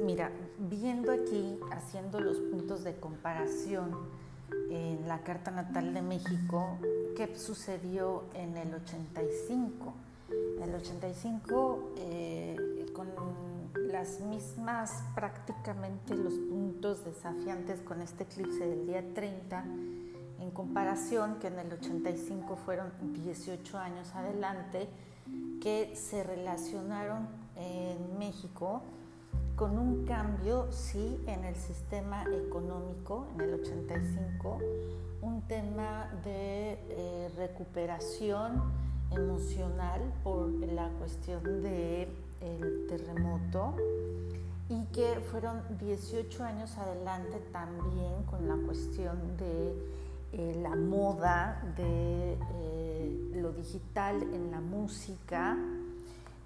Mira, viendo aquí, haciendo los puntos de comparación en la Carta Natal de México, ¿qué sucedió en el 85? En el 85, eh, con las mismas prácticamente los puntos desafiantes con este eclipse del día 30, en comparación que en el 85 fueron 18 años adelante, que se relacionaron en México con un cambio, sí, en el sistema económico, en el 85, un tema de eh, recuperación emocional por la cuestión del el terremoto y que fueron 18 años adelante también con la cuestión de eh, la moda, de eh, lo digital en la música,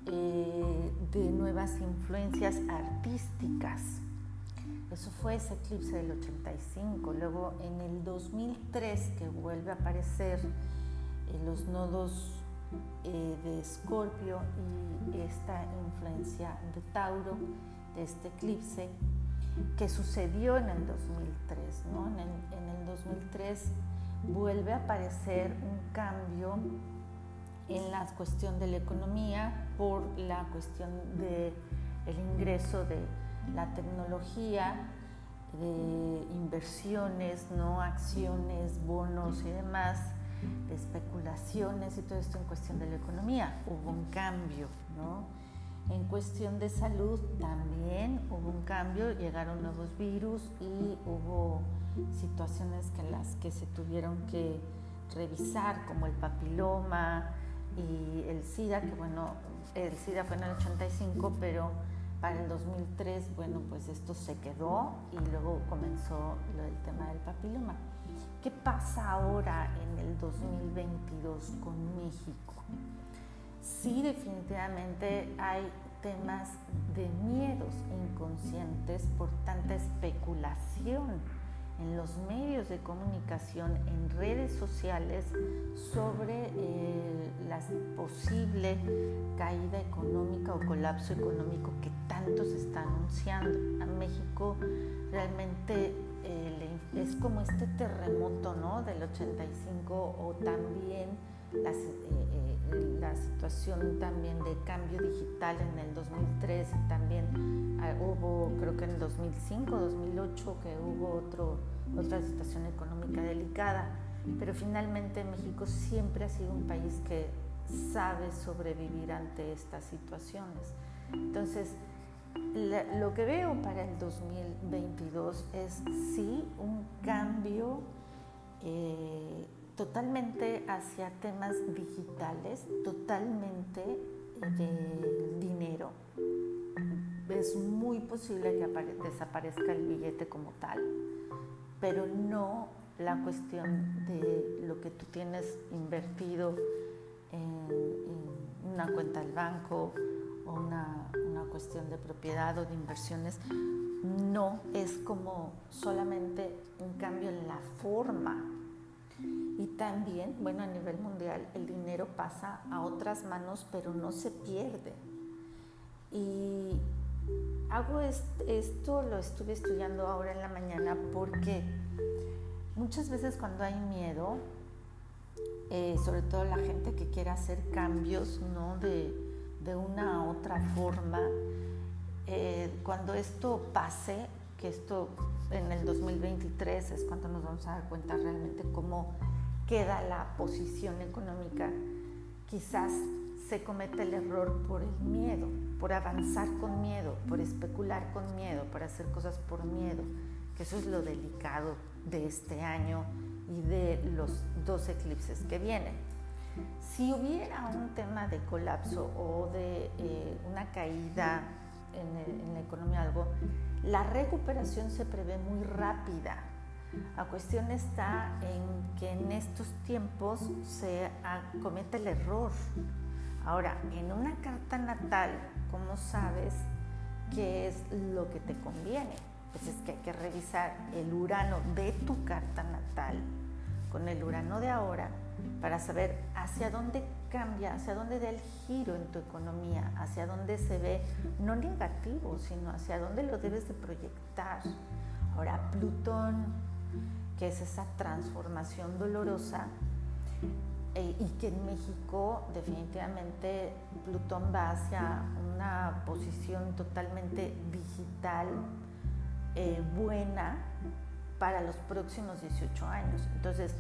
eh, de nuevas influencias artísticas. Eso fue ese eclipse del 85. Luego en el 2003 que vuelve a aparecer los nodos de Escorpio y esta influencia de Tauro, de este eclipse, que sucedió en el 2003. ¿no? En, el, en el 2003 vuelve a aparecer un cambio en la cuestión de la economía por la cuestión del el ingreso de la tecnología, de inversiones, ¿no? acciones, bonos y demás, de especulaciones y todo esto en cuestión de la economía. Hubo un cambio, ¿no? En cuestión de salud también hubo un cambio, llegaron nuevos virus y hubo situaciones que las que se tuvieron que revisar, como el papiloma y el SIDA, que bueno, el SIDA fue en el 85, pero para el 2003, bueno, pues esto se quedó y luego comenzó el tema del papiloma. ¿Qué pasa ahora en el 2022 con México? sí definitivamente hay temas de miedos inconscientes por tanta especulación en los medios de comunicación, en redes sociales, sobre eh, la posible caída económica o colapso económico que tanto se está anunciando. A México realmente eh, es como este terremoto ¿no? del 85 o también las, eh, la situación también de cambio digital en el 2003 y también ah, hubo, creo que en el 2005, 2008, que hubo otro, otra situación económica delicada, pero finalmente México siempre ha sido un país que sabe sobrevivir ante estas situaciones. Entonces, lo que veo para el 2022 es sí un cambio eh, totalmente hacia temas digitales, totalmente de dinero. Es muy posible que desaparezca el billete como tal, pero no la cuestión de lo que tú tienes invertido en, una cuenta del banco o una, una cuestión de propiedad o de inversiones. No es como solamente un cambio en la forma y también, bueno, a nivel mundial el dinero pasa a otras manos, pero no se pierde. Y hago esto, lo estuve estudiando ahora en la mañana porque muchas veces cuando hay miedo, eh, sobre todo la gente que quiere hacer cambios ¿no? de, de una a otra forma, eh, cuando esto pase, que esto en el 2023 es cuando nos vamos a dar cuenta realmente cómo queda la posición económica, quizás se comete el error por el miedo, por avanzar con miedo, por especular con miedo, por hacer cosas por miedo, que eso es lo delicado de este año los dos eclipses que vienen. Si hubiera un tema de colapso o de eh, una caída en, en la economía, algo, la recuperación se prevé muy rápida, la cuestión está en que en estos tiempos se comete el error. Ahora, en una carta natal, ¿cómo sabes qué es lo que te conviene? Pues es que hay que revisar el Urano de tu carta natal con el Urano de ahora para saber hacia dónde cambia, hacia dónde da el giro en tu economía, hacia dónde se ve, no negativo, sino hacia dónde lo debes de proyectar. Ahora, Plutón, que es esa transformación dolorosa, eh, y que en México definitivamente Plutón va hacia una posición totalmente digital, eh, buena para los próximos 18 años. Entonces,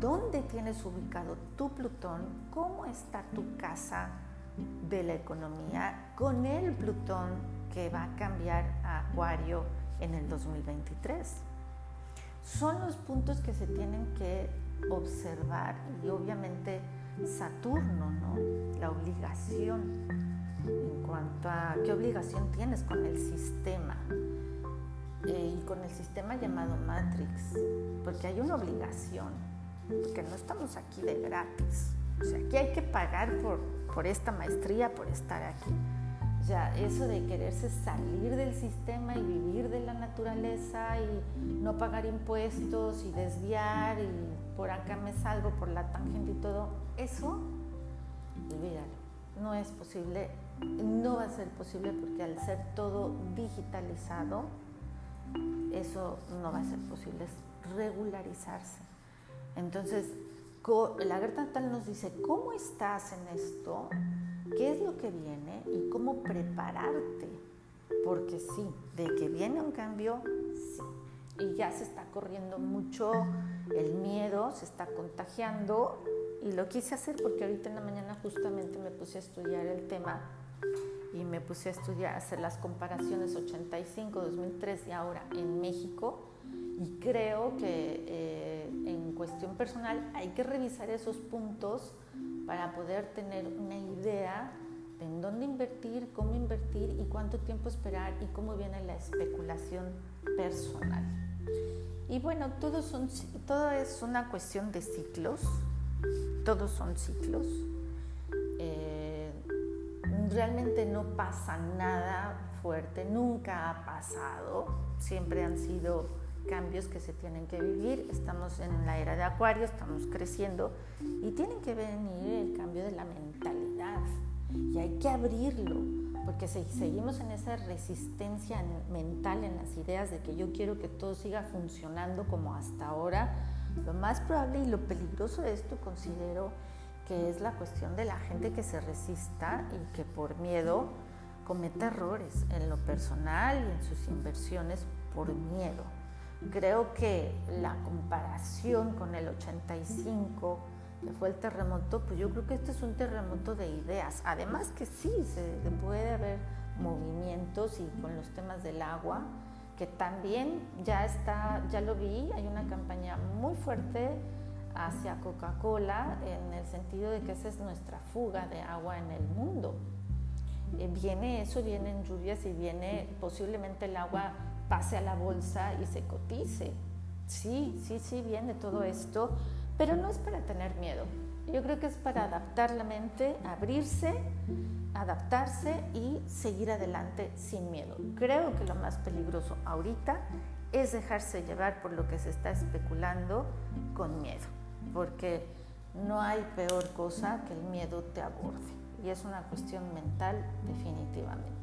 ¿dónde tienes ubicado tu Plutón? ¿Cómo está tu casa de la economía con el Plutón que va a cambiar a Acuario en el 2023? Son los puntos que se tienen que observar y obviamente Saturno, ¿no? La obligación en cuanto a qué obligación tienes con el sistema eh, y con el sistema llamado Matrix, porque hay una obligación, porque no estamos aquí de gratis, o sea, aquí hay que pagar por, por esta maestría, por estar aquí. Sea, eso de quererse salir del sistema y vivir de la naturaleza y no pagar impuestos y desviar y por acá me salgo por la tangente y todo, eso, olvídalo, no es posible, no va a ser posible porque al ser todo digitalizado, eso no va a ser posible, es regularizarse. Entonces, la carta natal nos dice, ¿cómo estás en esto? ¿Qué es lo que viene? Y cómo prepararte. Porque sí, de que viene un cambio, sí y ya se está corriendo mucho el miedo, se está contagiando y lo quise hacer porque ahorita en la mañana justamente me puse a estudiar el tema y me puse a estudiar, a hacer las comparaciones 85, 2003 y ahora en México y creo que eh, en cuestión personal hay que revisar esos puntos para poder tener una idea de en dónde invertir, cómo invertir y cuánto tiempo esperar y cómo viene la especulación personal. Y bueno, todo, son, todo es una cuestión de ciclos, todos son ciclos. Realmente no pasa nada fuerte, nunca ha pasado, siempre han sido cambios que se tienen que vivir, estamos en la era de Acuario, estamos creciendo y tiene que venir el cambio de la mentalidad. Y hay que abrirlo porque si seguimos en esa resistencia mental, en las ideas de que yo quiero que todo siga funcionando como hasta ahora, lo más probable y lo peligroso de esto considero que es la cuestión de la gente que se resista y que por miedo comete errores en lo personal y en sus inversiones por miedo. Creo que la comparación con el 85 que fue el terremoto, pues yo creo que este es un terremoto de ideas. Además que sí, se puede haber movimientos y con los temas del agua, que también ya está, ya lo vi, hay una campaña muy fuerte hacia Coca-Cola en el sentido de que esa es nuestra fuga de agua en el mundo. Eh, viene eso, vienen lluvias y viene posiblemente el agua pase a la bolsa y se cotice. Sí, sí, sí, viene todo esto pero no es para tener miedo. Yo creo que es para adaptar la mente, abrirse, adaptarse y seguir adelante sin miedo. Creo que lo más peligroso ahorita es dejarse llevar por lo que se está especulando con miedo, porque no hay peor cosa que el miedo te aborde y es una cuestión mental definitivamente.